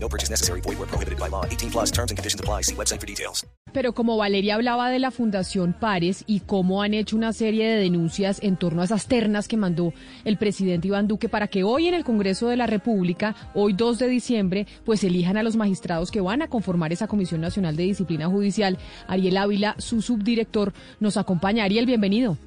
No purchase necessary. Void where prohibited by law. 18 plus terms and conditions apply. See website for details. Pero como Valeria hablaba de la Fundación Pares y cómo han hecho una serie de denuncias en torno a esas ternas que mandó el presidente Iván Duque para que hoy en el Congreso de la República, hoy 2 de diciembre, pues elijan a los magistrados que van a conformar esa Comisión Nacional de Disciplina Judicial. Ariel Ávila, su subdirector, nos acompaña. Ariel, bienvenido.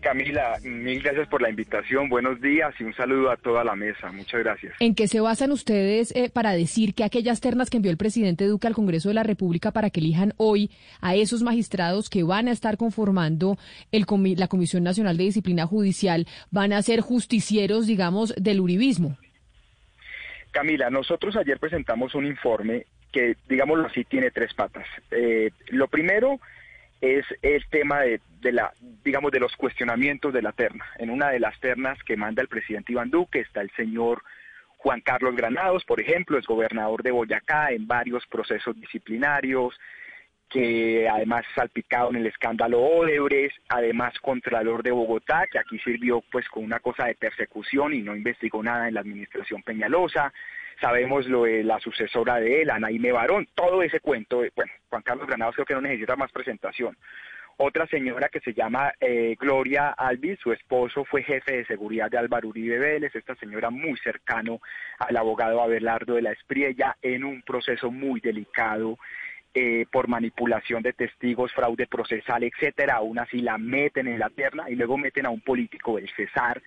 Camila, mil gracias por la invitación, buenos días y un saludo a toda la mesa. Muchas gracias. ¿En qué se basan ustedes eh, para decir que aquellas ternas que envió el presidente Duque al Congreso de la República para que elijan hoy a esos magistrados que van a estar conformando el la Comisión Nacional de Disciplina Judicial van a ser justicieros, digamos, del uribismo? Camila, nosotros ayer presentamos un informe que, digámoslo así, tiene tres patas. Eh, lo primero es el tema de, la, digamos, de los cuestionamientos de la terna. En una de las ternas que manda el presidente Iván Duque está el señor Juan Carlos Granados, por ejemplo, es gobernador de Boyacá en varios procesos disciplinarios, que además salpicado en el escándalo Odebrecht, además Contralor de Bogotá, que aquí sirvió pues con una cosa de persecución y no investigó nada en la administración Peñalosa, sabemos lo de la sucesora de él, Anaíme Barón, todo ese cuento, bueno, Juan Carlos Granados creo que no necesita más presentación. Otra señora que se llama eh, Gloria Alvis, su esposo fue jefe de seguridad de Álvaro Uribe Vélez, esta señora muy cercano al abogado Abelardo de la Espriella en un proceso muy delicado eh, por manipulación de testigos, fraude procesal, etcétera, aún así la meten en la terna y luego meten a un político, el Cesar,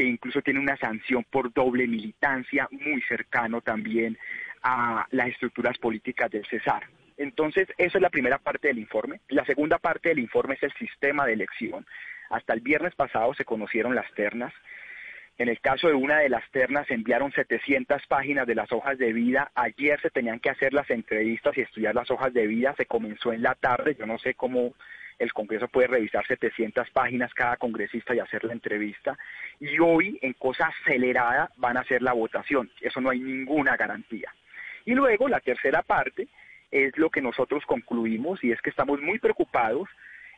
que incluso tiene una sanción por doble militancia, muy cercano también a las estructuras políticas del Cesar. Entonces, esa es la primera parte del informe. La segunda parte del informe es el sistema de elección. Hasta el viernes pasado se conocieron las ternas. En el caso de una de las ternas se enviaron 700 páginas de las hojas de vida. Ayer se tenían que hacer las entrevistas y estudiar las hojas de vida. Se comenzó en la tarde. Yo no sé cómo el Congreso puede revisar 700 páginas cada congresista y hacer la entrevista. Y hoy, en cosa acelerada, van a hacer la votación. Eso no hay ninguna garantía. Y luego, la tercera parte es lo que nosotros concluimos y es que estamos muy preocupados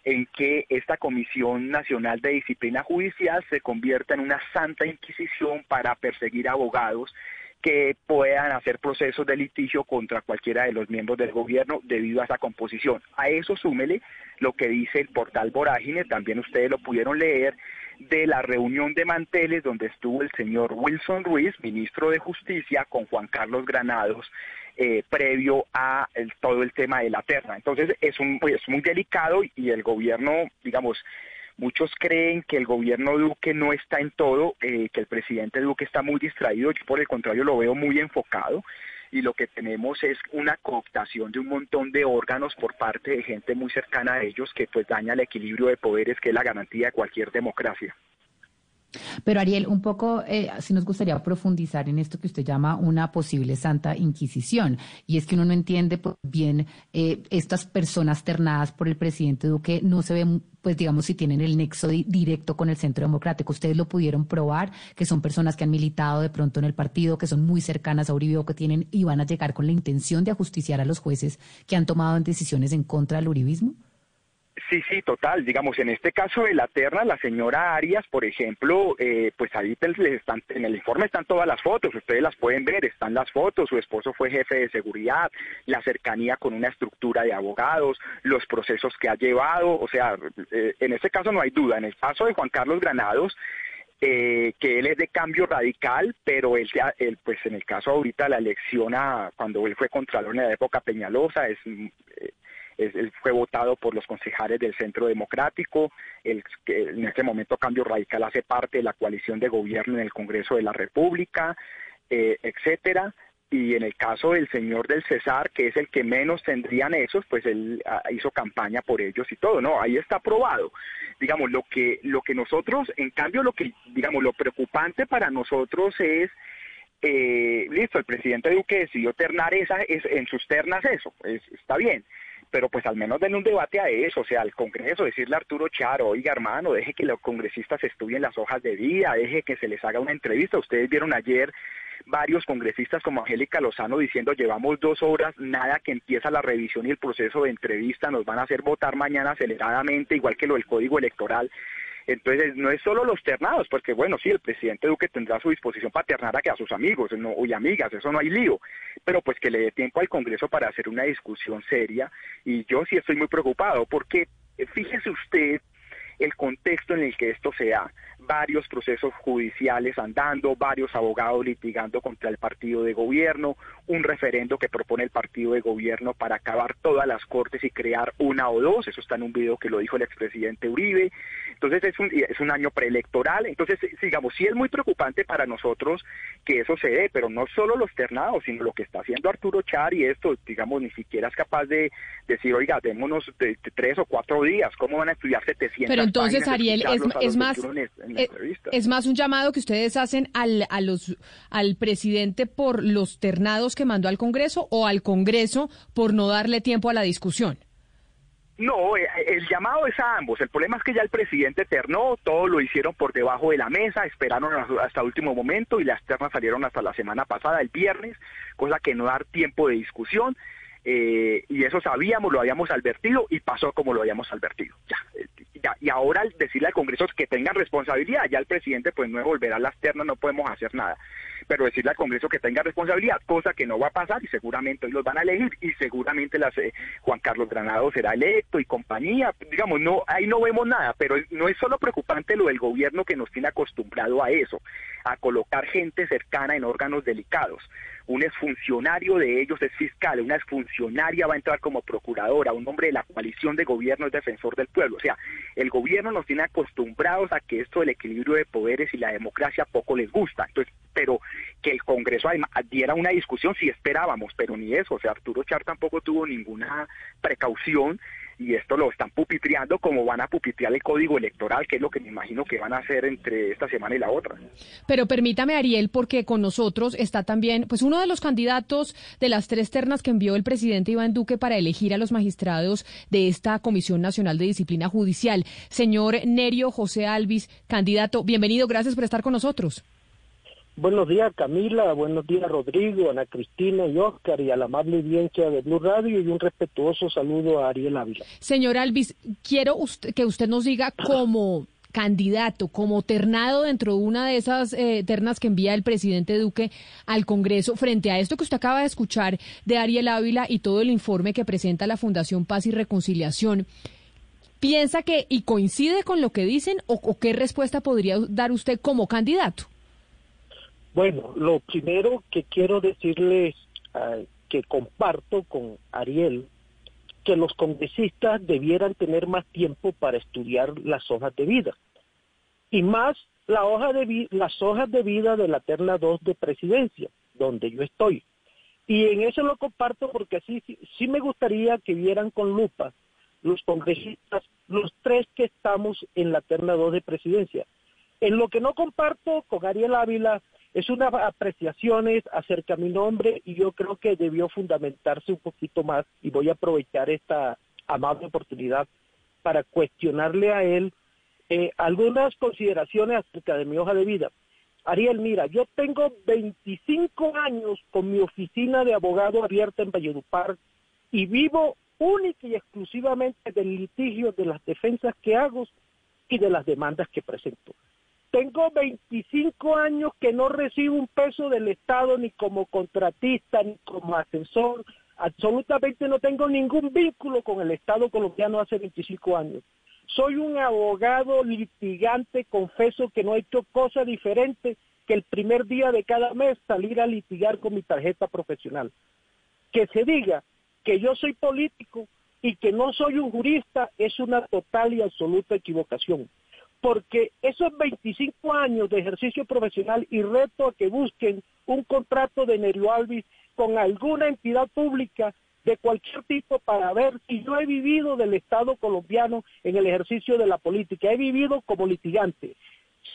en que esta Comisión Nacional de Disciplina Judicial se convierta en una santa inquisición para perseguir abogados que puedan hacer procesos de litigio contra cualquiera de los miembros del gobierno debido a esa composición. A eso súmele lo que dice el portal Vorágine, también ustedes lo pudieron leer, de la reunión de manteles donde estuvo el señor Wilson Ruiz, ministro de Justicia, con Juan Carlos Granados, eh, previo a todo el tema de la terna. Entonces es, un, pues, muy delicado y el gobierno, digamos, muchos creen que el gobierno Duque no está en todo, eh, que el presidente Duque está muy distraído, yo por el contrario lo veo muy enfocado. Y lo que tenemos es una cooptación de un montón de órganos por parte de gente muy cercana a ellos que pues daña el equilibrio de poderes que es la garantía de cualquier democracia. Pero Ariel, un poco, eh, si nos gustaría profundizar en esto que usted llama una posible Santa Inquisición, y es que uno no entiende pues, bien eh, estas personas ternadas por el presidente Duque, no se ven, pues digamos, si tienen el nexo directo con el Centro Democrático. Ustedes lo pudieron probar, que son personas que han militado de pronto en el partido, que son muy cercanas a Uribe, que tienen y van a llegar con la intención de ajusticiar a los jueces que han tomado decisiones en contra del uribismo. Sí, sí, total. Digamos, en este caso de la terna, la señora Arias, por ejemplo, eh, pues ahí están, en el informe están todas las fotos, ustedes las pueden ver, están las fotos, su esposo fue jefe de seguridad, la cercanía con una estructura de abogados, los procesos que ha llevado, o sea, eh, en este caso no hay duda. En el caso de Juan Carlos Granados, eh, que él es de cambio radical, pero él, pues en el caso ahorita la elección a, cuando él fue contralor en la época Peñalosa, es él fue votado por los concejales del Centro Democrático, el, en este momento Cambio Radical hace parte de la coalición de gobierno en el Congreso de la República, eh, etcétera. Y en el caso del señor del Cesar, que es el que menos tendrían esos, pues él ah, hizo campaña por ellos y todo, ¿no? Ahí está aprobado. Digamos, lo que, lo que nosotros, en cambio, lo que, digamos, lo preocupante para nosotros es eh, listo, el presidente Duque decidió ternar esa, es, en sus ternas eso, está bien, pero pues al menos den un debate a eso, o sea, al Congreso, decirle a Arturo Charo, oiga hermano, deje que los congresistas estudien las hojas de vida, deje que se les haga una entrevista. Ustedes vieron ayer varios congresistas como Angélica Lozano diciendo llevamos dos horas, nada que empieza la revisión y el proceso de entrevista, nos van a hacer votar mañana aceleradamente, igual que lo del código electoral. Entonces, no es solo los ternados, porque bueno, sí, el presidente Duque tendrá a su disposición para ternar a, que a sus amigos no, y amigas, eso no hay lío, pero pues que le dé tiempo al Congreso para hacer una discusión seria. Y yo sí estoy muy preocupado, porque eh, fíjese usted el contexto en el que esto se da. Varios procesos judiciales andando, varios abogados litigando contra el partido de gobierno, un referendo que propone el partido de gobierno para acabar todas las cortes y crear una o dos, eso está en un video que lo dijo el expresidente Uribe, entonces es un, es un año preelectoral, entonces digamos, sí es muy preocupante para nosotros que eso se dé, pero no solo los ternados, sino lo que está haciendo Arturo Char y esto, digamos, ni siquiera es capaz de decir, oiga, démonos de, tres o cuatro días, ¿cómo van a estudiar 700 Pero entonces, Ariel, es, es más... Eh, es más un llamado que ustedes hacen al, a los, al presidente por los ternados que mandó al Congreso o al Congreso por no darle tiempo a la discusión. No, eh, el llamado es a ambos. El problema es que ya el presidente ternó, todo lo hicieron por debajo de la mesa, esperaron hasta el último momento y las ternas salieron hasta la semana pasada, el viernes, cosa que no dar tiempo de discusión. Eh, y eso sabíamos, lo habíamos advertido y pasó como lo habíamos advertido. Ya, ya, y ahora al decirle al Congreso que tengan responsabilidad, ya el presidente pues no volverá a las ternas, no podemos hacer nada pero decirle al Congreso que tenga responsabilidad, cosa que no va a pasar y seguramente hoy los van a elegir y seguramente las, eh, Juan Carlos Granado será electo y compañía, digamos, no ahí no vemos nada, pero no es solo preocupante lo del gobierno que nos tiene acostumbrado a eso, a colocar gente cercana en órganos delicados. Un exfuncionario de ellos es fiscal, una exfuncionaria va a entrar como procuradora, un hombre de la coalición de gobierno es defensor del pueblo. O sea, el gobierno nos tiene acostumbrados a que esto del equilibrio de poderes y la democracia poco les gusta. Entonces, pero que el Congreso diera una discusión si esperábamos, pero ni eso, o sea, Arturo Char tampoco tuvo ninguna precaución y esto lo están pupitreando como van a pupitrear el código electoral, que es lo que me imagino que van a hacer entre esta semana y la otra. Pero permítame, Ariel, porque con nosotros está también, pues uno de los candidatos de las tres ternas que envió el presidente Iván Duque para elegir a los magistrados de esta Comisión Nacional de Disciplina Judicial. Señor Nerio José Alvis, candidato, bienvenido, gracias por estar con nosotros. Buenos días Camila, buenos días Rodrigo, Ana Cristina y Oscar y a la amable audiencia de Blue Radio y un respetuoso saludo a Ariel Ávila. Señor Alvis, quiero que usted nos diga como candidato, como ternado dentro de una de esas eh, ternas que envía el presidente Duque al Congreso, frente a esto que usted acaba de escuchar de Ariel Ávila y todo el informe que presenta la Fundación Paz y Reconciliación. ¿Piensa que y coincide con lo que dicen o qué respuesta podría dar usted como candidato? Bueno, lo primero que quiero decirles uh, que comparto con Ariel, que los congresistas debieran tener más tiempo para estudiar las hojas de vida. Y más la hoja de las hojas de vida de la terna 2 de presidencia, donde yo estoy. Y en eso lo comparto porque así sí me gustaría que vieran con lupa los congresistas, los tres que estamos en la terna 2 de presidencia. En lo que no comparto con Ariel Ávila es unas apreciaciones acerca de mi nombre y yo creo que debió fundamentarse un poquito más y voy a aprovechar esta amable oportunidad para cuestionarle a él eh, algunas consideraciones acerca de mi hoja de vida. Ariel, mira, yo tengo 25 años con mi oficina de abogado abierta en Valledupar y vivo única y exclusivamente del litigio de las defensas que hago y de las demandas que presento. Tengo 25 años que no recibo un peso del Estado ni como contratista ni como asesor. Absolutamente no tengo ningún vínculo con el Estado colombiano hace 25 años. Soy un abogado litigante, confeso que no he hecho cosa diferente que el primer día de cada mes salir a litigar con mi tarjeta profesional. Que se diga que yo soy político y que no soy un jurista es una total y absoluta equivocación porque esos 25 años de ejercicio profesional y reto a que busquen un contrato de Nerio Alvis con alguna entidad pública de cualquier tipo para ver si yo he vivido del Estado colombiano en el ejercicio de la política, he vivido como litigante.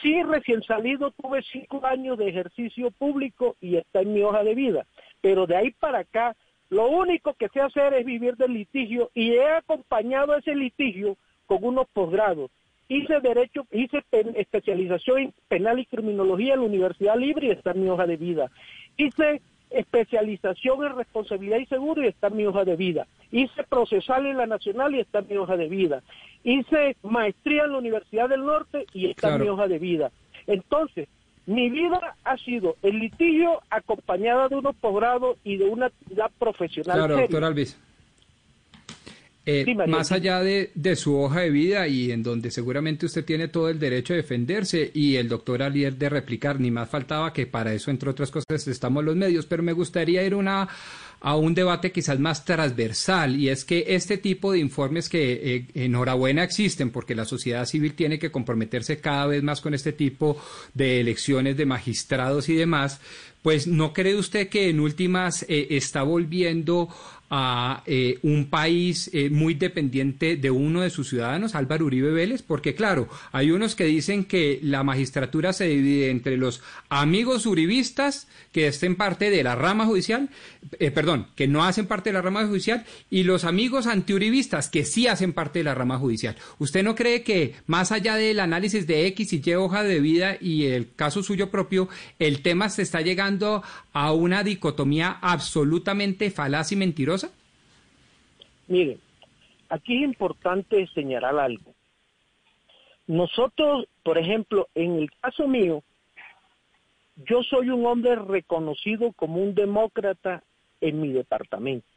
Sí, recién salido tuve cinco años de ejercicio público y está en mi hoja de vida, pero de ahí para acá lo único que sé hacer es vivir del litigio y he acompañado ese litigio con unos posgrados. Hice derecho, hice especialización en penal y criminología en la Universidad Libre y está en mi hoja de vida. Hice especialización en responsabilidad y seguro y está en mi hoja de vida. Hice procesal en la Nacional y está en mi hoja de vida. Hice maestría en la Universidad del Norte y está en mi hoja de vida. Entonces, mi vida ha sido el litigio acompañada de unos posgrados y de una actividad profesional. Claro, doctor Alvis. Eh, más allá de, su hoja de vida y en donde seguramente usted tiene todo el derecho a defenderse y el doctor Alier de replicar, ni más faltaba que para eso, entre otras cosas, estamos los medios, pero me gustaría ir una, a un debate quizás más transversal y es que este tipo de informes que eh, enhorabuena existen porque la sociedad civil tiene que comprometerse cada vez más con este tipo de elecciones de magistrados y demás, pues ¿no cree usted que en últimas eh, está volviendo a eh, un país eh, muy dependiente de uno de sus ciudadanos, Álvaro Uribe Vélez, porque claro, hay unos que dicen que la magistratura se divide entre los amigos uribistas que estén parte de la rama judicial, eh, perdón, que no hacen parte de la rama judicial, y los amigos antiuribistas que sí hacen parte de la rama judicial. ¿Usted no cree que más allá del análisis de X y Y hoja de vida y el caso suyo propio, el tema se está llegando a una dicotomía absolutamente falaz y mentirosa? Miren, aquí es importante señalar algo. Nosotros, por ejemplo, en el caso mío, yo soy un hombre reconocido como un demócrata en mi departamento.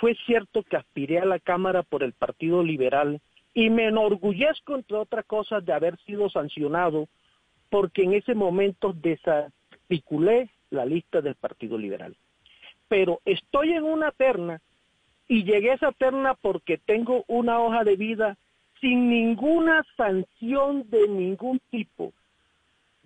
Fue cierto que aspiré a la Cámara por el Partido Liberal y me enorgullezco, entre otras cosas, de haber sido sancionado porque en ese momento desarticulé la lista del Partido Liberal. Pero estoy en una terna y llegué a esa terna porque tengo una hoja de vida sin ninguna sanción de ningún tipo,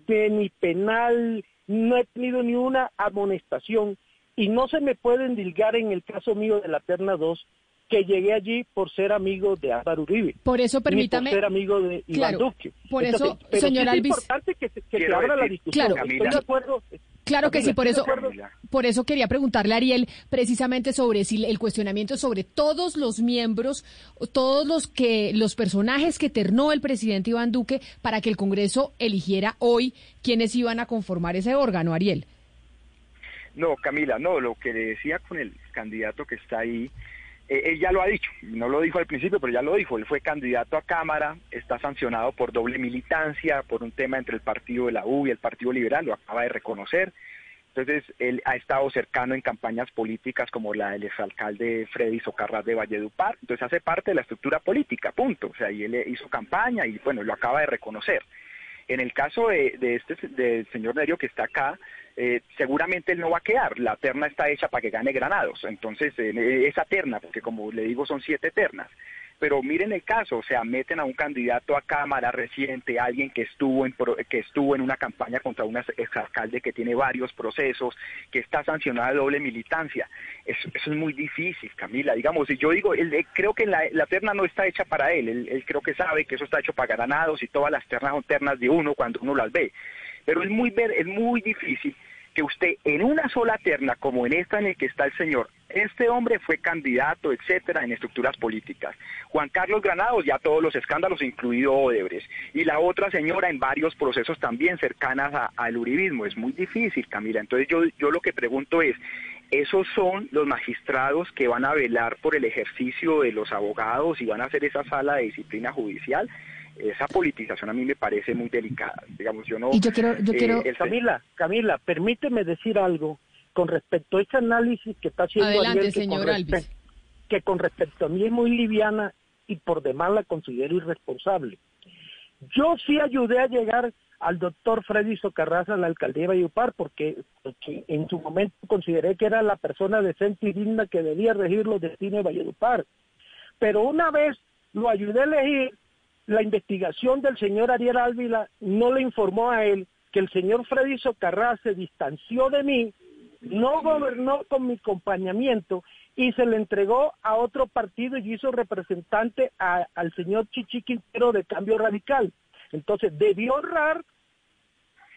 de ni penal, no he tenido ni una amonestación y no se me puede endilgar en el caso mío de la terna 2 que llegué allí por ser amigo de Álvaro Uribe. Por eso permítame. por ser amigo de Iván Duque. Por eso, señor Alvis. Es importante que se, abra la discusión. Claro, Estoy de acuerdo. Claro que sí, por eso, por eso quería preguntarle a Ariel precisamente sobre si el cuestionamiento sobre todos los miembros, todos los que los personajes que ternó el presidente Iván Duque para que el Congreso eligiera hoy quiénes iban a conformar ese órgano, Ariel. No, Camila, no, lo que le decía con el candidato que está ahí él ya lo ha dicho, no lo dijo al principio, pero ya lo dijo, él fue candidato a Cámara, está sancionado por doble militancia, por un tema entre el partido de la U y el Partido Liberal, lo acaba de reconocer. Entonces, él ha estado cercano en campañas políticas como la del exalcalde Freddy Socarrás de Valledupar, entonces hace parte de la estructura política, punto. O sea, y él hizo campaña y bueno, lo acaba de reconocer. En el caso de, de este del señor Nerio que está acá, eh, seguramente él no va a quedar. La terna está hecha para que gane Granados. Entonces, eh, esa terna, porque como le digo, son siete ternas. Pero miren el caso, o sea, meten a un candidato a Cámara reciente, alguien que estuvo en, que estuvo en una campaña contra un exalcalde que tiene varios procesos, que está sancionada de doble militancia. Eso, es muy difícil, Camila. Digamos, y yo digo, él, creo que la, terna no está hecha para él. él. Él creo que sabe que eso está hecho para Granados y todas las ternas son ternas de uno cuando uno las ve. Pero es muy, es muy difícil que usted en una sola terna, como en esta en el que está el señor, este hombre fue candidato, etcétera, en estructuras políticas. Juan Carlos Granados, ya todos los escándalos, incluido Odebrecht. Y la otra señora en varios procesos también cercanas al uribismo. Es muy difícil, Camila. Entonces yo, yo lo que pregunto es, ¿esos son los magistrados que van a velar por el ejercicio de los abogados y van a hacer esa sala de disciplina judicial? esa politización a mí me parece muy delicada. Digamos, yo no. Y yo quiero, yo quiero... Eh, Camila, Camila, permíteme decir algo con respecto a ese análisis que está haciendo Adelante, señor que con respecto a mí es muy liviana y por demás la considero irresponsable. Yo sí ayudé a llegar al doctor Freddy Socarraza a la alcaldía de Valledupar porque, porque, en su momento consideré que era la persona decente y digna que debía regir los destinos de Valledupar. Pero una vez lo ayudé a elegir, la investigación del señor Ariel Ávila no le informó a él que el señor Freddy Socarrá se distanció de mí, no gobernó con mi acompañamiento y se le entregó a otro partido y hizo representante al señor Chichi Quintero de Cambio Radical. Entonces debió honrar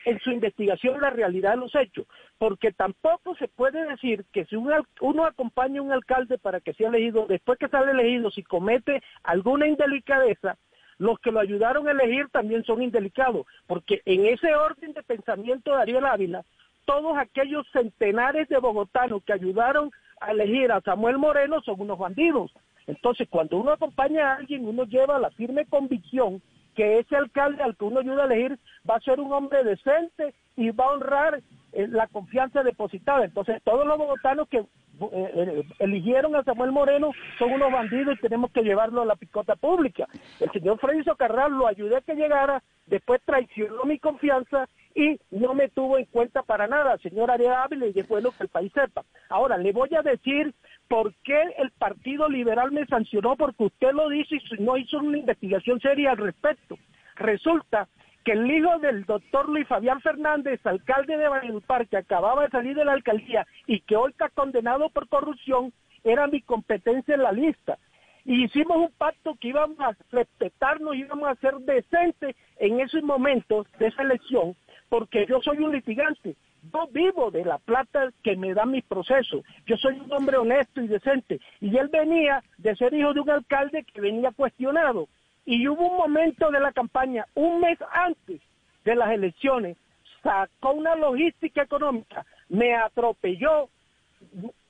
en su investigación la realidad de los hechos, porque tampoco se puede decir que si uno acompaña a un alcalde para que sea elegido, después que sale elegido, si comete alguna indelicadeza, los que lo ayudaron a elegir también son indelicados, porque en ese orden de pensamiento de Ariel Ávila, todos aquellos centenares de bogotanos que ayudaron a elegir a Samuel Moreno son unos bandidos. Entonces, cuando uno acompaña a alguien, uno lleva la firme convicción que ese alcalde al que uno ayuda a elegir va a ser un hombre decente y va a honrar eh, la confianza depositada. Entonces, todos los bogotanos que eh, eh, eligieron a Samuel Moreno son unos bandidos y tenemos que llevarlo a la picota pública. El señor Freddy Carral lo ayudé a que llegara, después traicionó mi confianza y no me tuvo en cuenta para nada, señor Ariel Ávila, y es bueno que el país sepa. Ahora, le voy a decir por qué el Partido Liberal me sancionó, porque usted lo dice y no hizo una investigación seria al respecto. Resulta que el hijo del doctor Luis Fabián Fernández, alcalde de Valledupar, que acababa de salir de la alcaldía y que hoy está condenado por corrupción, era mi competencia en la lista. Y hicimos un pacto que íbamos a respetarnos, íbamos a ser decentes en esos momentos de esa elección, porque yo soy un litigante. Yo vivo de la plata que me da mi proceso. Yo soy un hombre honesto y decente. Y él venía de ser hijo de un alcalde que venía cuestionado. Y hubo un momento de la campaña, un mes antes de las elecciones, sacó una logística económica, me atropelló,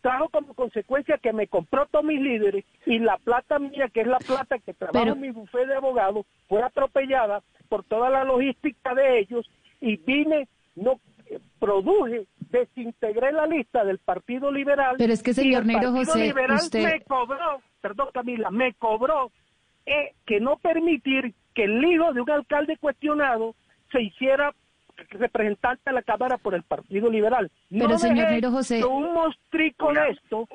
trajo como consecuencia que me compró todos mis líderes y la plata mía, que es la plata que trabaja en mi bufete de abogados, fue atropellada por toda la logística de ellos y vine, no produje, desintegré la lista del Partido Liberal. Pero es que, señor Nero José, Liberal usted... me cobró, perdón Camila, me cobró que no permitir que el hijo de un alcalde cuestionado se hiciera representante de la Cámara por el Partido Liberal. Pero señor Nero José, un mostrico de esto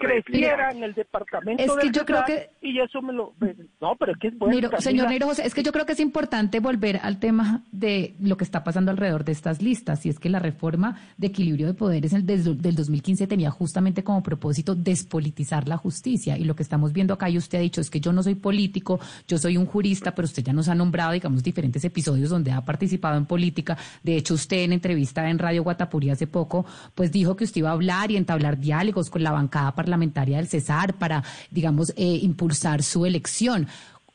creciera en el departamento es que yo creo que y eso me lo no, pero es que es señor Nero José, es que yo creo que es importante volver al tema de lo que está pasando alrededor de estas listas, y es que la reforma de equilibrio de poderes desde del 2015 tenía justamente como propósito despolitizar la justicia y lo que estamos viendo acá y usted ha dicho es que yo no soy político, yo soy un jurista, pero usted ya nos ha nombrado digamos diferentes episodios donde ha participado en política de hecho, usted en entrevista en Radio Guatapurí hace poco, pues dijo que usted iba a hablar y entablar diálogos con la bancada parlamentaria del Cesar para, digamos, eh, impulsar su elección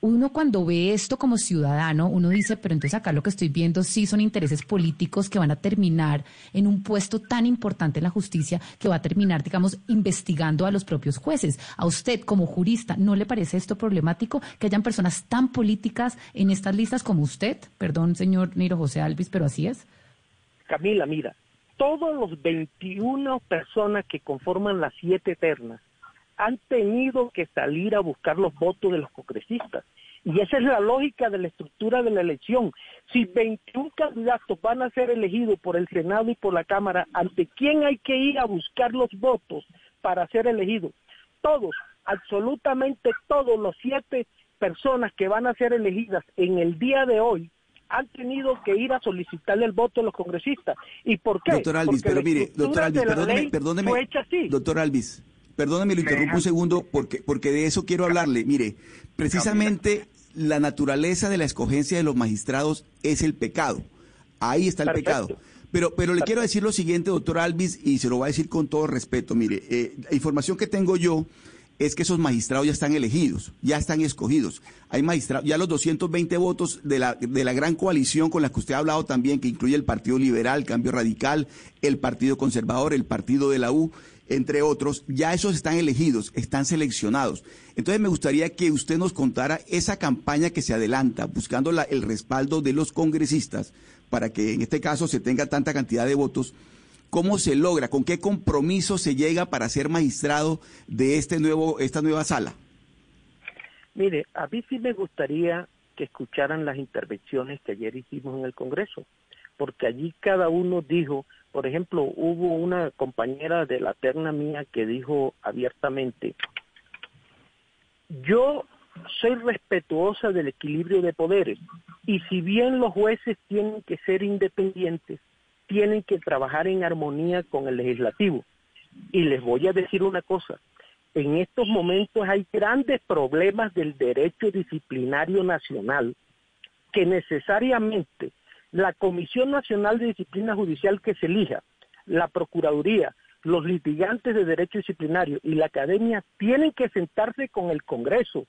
uno cuando ve esto como ciudadano, uno dice, pero entonces acá lo que estoy viendo sí son intereses políticos que van a terminar en un puesto tan importante en la justicia que va a terminar, digamos, investigando a los propios jueces. A usted como jurista, ¿no le parece esto problemático que hayan personas tan políticas en estas listas como usted? Perdón, señor Niro José Alvis, pero así es. Camila, mira, todos los 21 personas que conforman las siete ternas han tenido que salir a buscar los votos de los congresistas. Y esa es la lógica de la estructura de la elección. Si 21 candidatos van a ser elegidos por el Senado y por la Cámara, ¿ante quién hay que ir a buscar los votos para ser elegidos? Todos, absolutamente todos los siete personas que van a ser elegidas en el día de hoy han tenido que ir a solicitarle el voto a los congresistas. ¿Y por qué? Doctor Alvis, pero mire, doctor Alvis, perdóneme, perdóneme, doctor Alvis, Perdóneme, lo interrumpo un segundo porque, porque de eso quiero hablarle. Mire, precisamente la naturaleza de la escogencia de los magistrados es el pecado. Ahí está el pecado. Pero, pero le quiero decir lo siguiente, doctor Alvis, y se lo voy a decir con todo respeto. Mire, eh, la información que tengo yo es que esos magistrados ya están elegidos, ya están escogidos. Hay magistrados, ya los 220 votos de la, de la gran coalición con la que usted ha hablado también, que incluye el Partido Liberal, Cambio Radical, el Partido Conservador, el Partido de la U, entre otros, ya esos están elegidos, están seleccionados. Entonces me gustaría que usted nos contara esa campaña que se adelanta, buscando el respaldo de los congresistas para que en este caso se tenga tanta cantidad de votos. ¿Cómo se logra? ¿Con qué compromiso se llega para ser magistrado de este nuevo, esta nueva sala? Mire, a mí sí me gustaría que escucharan las intervenciones que ayer hicimos en el Congreso, porque allí cada uno dijo por ejemplo, hubo una compañera de la terna mía que dijo abiertamente, yo soy respetuosa del equilibrio de poderes y si bien los jueces tienen que ser independientes, tienen que trabajar en armonía con el legislativo. Y les voy a decir una cosa, en estos momentos hay grandes problemas del derecho disciplinario nacional que necesariamente la Comisión Nacional de Disciplina Judicial que se elija, la Procuraduría, los litigantes de derecho disciplinario y la academia tienen que sentarse con el Congreso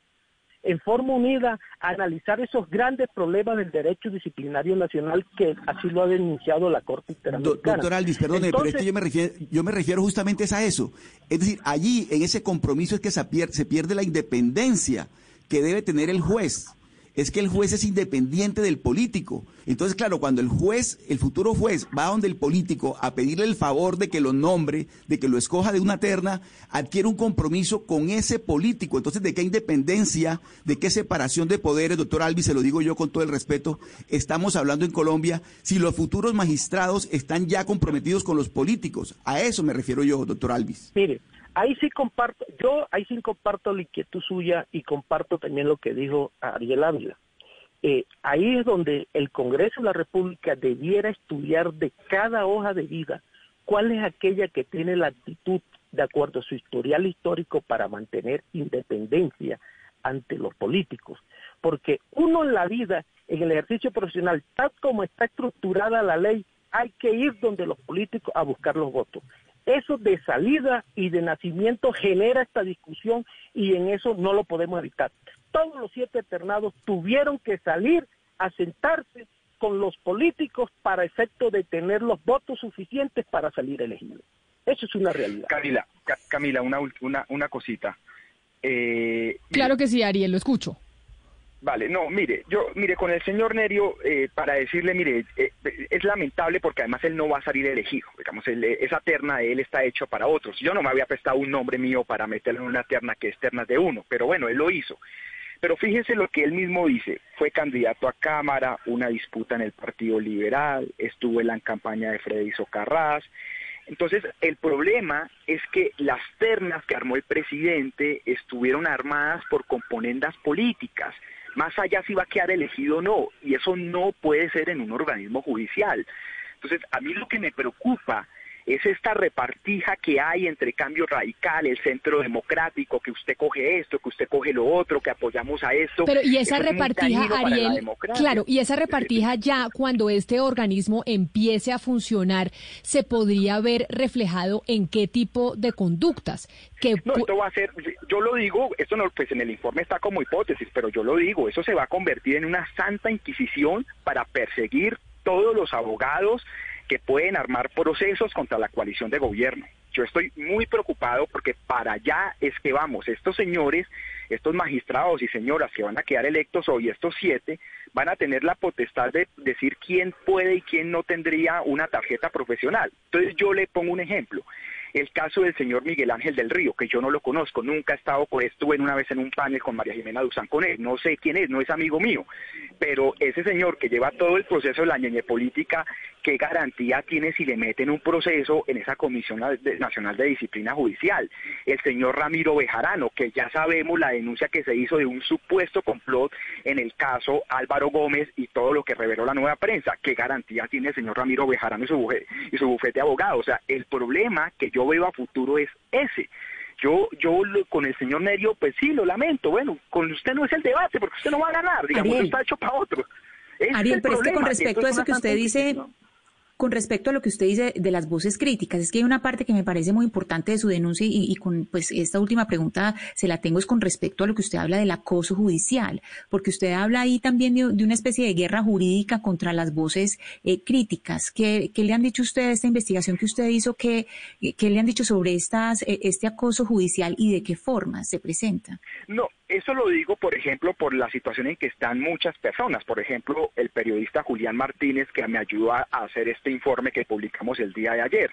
en forma unida a analizar esos grandes problemas del derecho disciplinario nacional que así lo ha denunciado la Corte Interamericana. Doctor Alvis, perdone, pero es que yo me, refiero, yo me refiero justamente a eso. Es decir, allí, en ese compromiso es que se pierde la independencia que debe tener el juez es que el juez es independiente del político. Entonces, claro, cuando el juez, el futuro juez, va donde el político a pedirle el favor de que lo nombre, de que lo escoja de una terna, adquiere un compromiso con ese político. Entonces, ¿de qué independencia, de qué separación de poderes, doctor Albi, se lo digo yo con todo el respeto, estamos hablando en Colombia si los futuros magistrados están ya comprometidos con los políticos? A eso me refiero yo, doctor Alvis. Ahí sí comparto, yo ahí sí comparto la inquietud suya y comparto también lo que dijo Ariel Ávila. Eh, ahí es donde el Congreso de la República debiera estudiar de cada hoja de vida cuál es aquella que tiene la actitud de acuerdo a su historial histórico para mantener independencia ante los políticos. Porque uno en la vida, en el ejercicio profesional, tal como está estructurada la ley, hay que ir donde los políticos a buscar los votos. Eso de salida y de nacimiento genera esta discusión y en eso no lo podemos evitar. Todos los siete eternados tuvieron que salir a sentarse con los políticos para efecto de tener los votos suficientes para salir elegidos. Eso es una realidad. Camila, Camila, una, una, una cosita. Eh, claro que sí, Ariel, lo escucho. Vale, no, mire, yo, mire, con el señor Nerio, eh, para decirle, mire, eh, es lamentable porque además él no va a salir elegido, digamos, esa terna de él está hecho para otros. Yo no me había prestado un nombre mío para meterlo en una terna que es terna de uno, pero bueno, él lo hizo. Pero fíjese lo que él mismo dice, fue candidato a Cámara, una disputa en el Partido Liberal, estuvo en la campaña de Freddy Socarrás, entonces, el problema es que las ternas que armó el presidente estuvieron armadas por componendas políticas más allá si va a quedar elegido o no, y eso no puede ser en un organismo judicial. Entonces, a mí lo que me preocupa es esta repartija que hay entre cambio radical, el centro democrático, que usted coge esto, que usted coge lo otro, que apoyamos a esto. Pero y esa repartija, Ariel, claro, y esa repartija ya cuando este organismo empiece a funcionar, se podría ver reflejado en qué tipo de conductas. Que no, esto va a ser, yo lo digo, esto no, pues en el informe está como hipótesis, pero yo lo digo, eso se va a convertir en una santa inquisición para perseguir todos los abogados que pueden armar procesos contra la coalición de gobierno. Yo estoy muy preocupado porque para allá es que vamos. Estos señores, estos magistrados y señoras que van a quedar electos hoy, estos siete, van a tener la potestad de decir quién puede y quién no tendría una tarjeta profesional. Entonces yo le pongo un ejemplo. El caso del señor Miguel Ángel del Río, que yo no lo conozco, nunca he estado con estuve una vez en un panel con María Jimena Duzán con él, no sé quién es, no es amigo mío, pero ese señor que lleva todo el proceso de la ñeñe política, ¿qué garantía tiene si le meten un proceso en esa Comisión Nacional de Disciplina Judicial? El señor Ramiro Bejarano, que ya sabemos la denuncia que se hizo de un supuesto complot en el caso Álvaro Gómez y todo lo que reveló la nueva prensa, ¿qué garantía tiene el señor Ramiro Bejarano y su, bufete, y su bufete de abogados? O sea, el problema que yo veo a futuro es ese. Yo, yo con el señor Nerio, pues sí, lo lamento. Bueno, con usted no es el debate porque usted no va a ganar, digamos, está hecho para otro. Ariel, pero es que con respecto a eso que usted dice, con respecto a lo que usted dice de las voces críticas, es que hay una parte que me parece muy importante de su denuncia y, con pues esta última pregunta se la tengo es con respecto a lo que usted habla del acoso judicial, porque usted habla ahí también de, una especie de guerra jurídica contra las voces eh, críticas. ¿Qué, le han dicho usted de esta investigación que usted hizo? ¿Qué, qué le han dicho sobre estas, eh, este acoso judicial y de qué forma se presenta? No, eso lo digo, por ejemplo, por la situación en que están muchas personas. Por ejemplo, el periodista Julián Martínez, que me ayudó a hacer este informe que publicamos el día de ayer.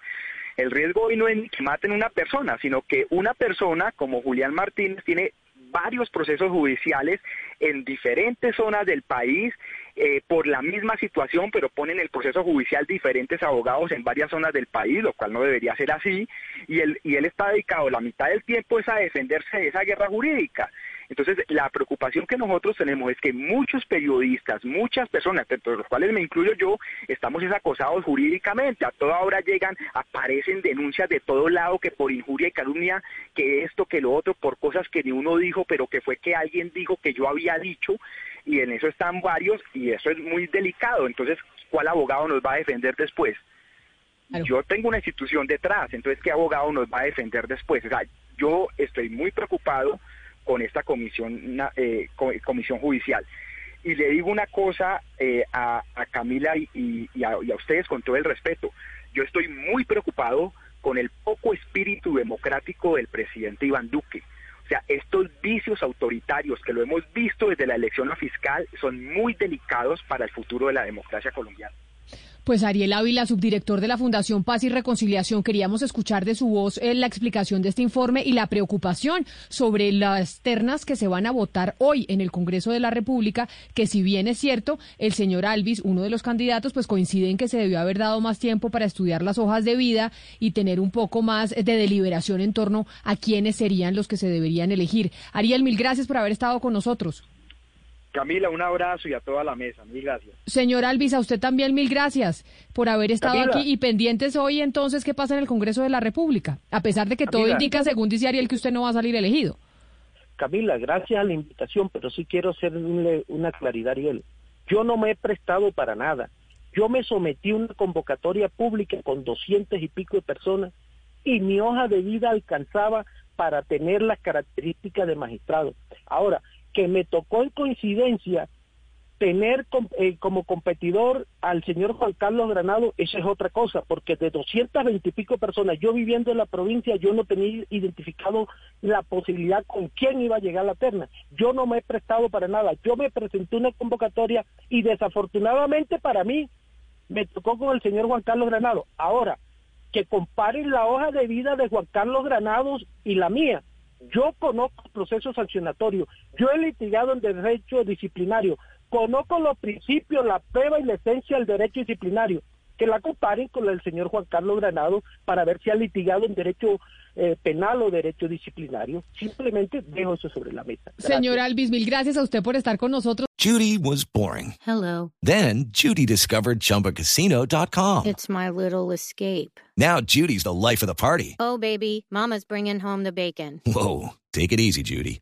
El riesgo hoy no es que maten una persona, sino que una persona como Julián Martínez tiene varios procesos judiciales en diferentes zonas del país eh, por la misma situación, pero ponen el proceso judicial diferentes abogados en varias zonas del país, lo cual no debería ser así, y él, y él está dedicado la mitad del tiempo es a defenderse de esa guerra jurídica. Entonces, la preocupación que nosotros tenemos es que muchos periodistas, muchas personas, entre los cuales me incluyo yo, estamos acosados jurídicamente. A toda hora llegan, aparecen denuncias de todo lado que por injuria y calumnia, que esto, que lo otro, por cosas que ni uno dijo, pero que fue que alguien dijo que yo había dicho. y en eso están varios y eso es muy delicado. Entonces, ¿cuál abogado nos va a defender después? Yo tengo una institución detrás, entonces, ¿qué abogado nos va a defender después? O sea, yo estoy muy preocupado con esta comisión, eh, comisión judicial. Y le digo una cosa eh, a, Camila y, a, ustedes con todo el respeto. Yo estoy muy preocupado con el poco espíritu democrático del presidente Iván Duque. O sea, estos vicios autoritarios que lo hemos visto desde la elección a fiscal son muy delicados para el futuro de la democracia colombiana. Pues Ariel Ávila, subdirector de la Fundación Paz y Reconciliación, queríamos escuchar de su voz eh, la explicación de este informe y la preocupación sobre las ternas que se van a votar hoy en el Congreso de la República, que si bien es cierto, el señor Alvis, uno de los candidatos, pues coincide en que se debió haber dado más tiempo para estudiar las hojas de vida y tener un poco más de deliberación en torno a quiénes serían los que se deberían elegir. Ariel, mil gracias por haber estado con nosotros. Camila, un abrazo y a toda la mesa. Mil gracias. Señor Alvis, a usted también mil gracias por haber estado aquí y pendientes hoy entonces qué pasa en el Congreso de la República, a pesar de que todo indica, según dice Ariel, que usted no va a salir elegido. Camila, gracias a la invitación, pero sí quiero hacerle una claridad, Ariel. Yo no me he prestado para nada. Yo me sometí a una convocatoria pública con doscientos y pico de personas y mi hoja de vida alcanzaba para tener las características de magistrado. Ahora, que me tocó en coincidencia tener eh, como competidor al señor Juan Carlos Granado, esa es otra cosa, porque de 220 y pico personas, yo viviendo en la provincia, yo no tenía identificado la posibilidad con quién iba a llegar la terna. Yo no me he prestado para nada. Yo me presenté una convocatoria y desafortunadamente para mí me tocó con el señor Juan Carlos Granado. Ahora, que comparen la hoja de vida de Juan Carlos Granados y la mía yo conozco el proceso sancionatorio, yo he litigado en derecho disciplinario, conozco los principios, la prueba y la esencia del derecho disciplinario. Que la comparen con el señor Juan Carlos Granado para ver si ha litigado en derecho eh, penal o derecho disciplinario. Simplemente dejo eso sobre la mesa. Señor Alvis, mil gracias a usted por estar con nosotros. Judy was boring. Hello. Then Judy discovered chumbacasino.com. It's my little escape. Now Judy's the life of the party. Oh, baby, Mama's bringing home the bacon. Whoa. Take it easy, Judy.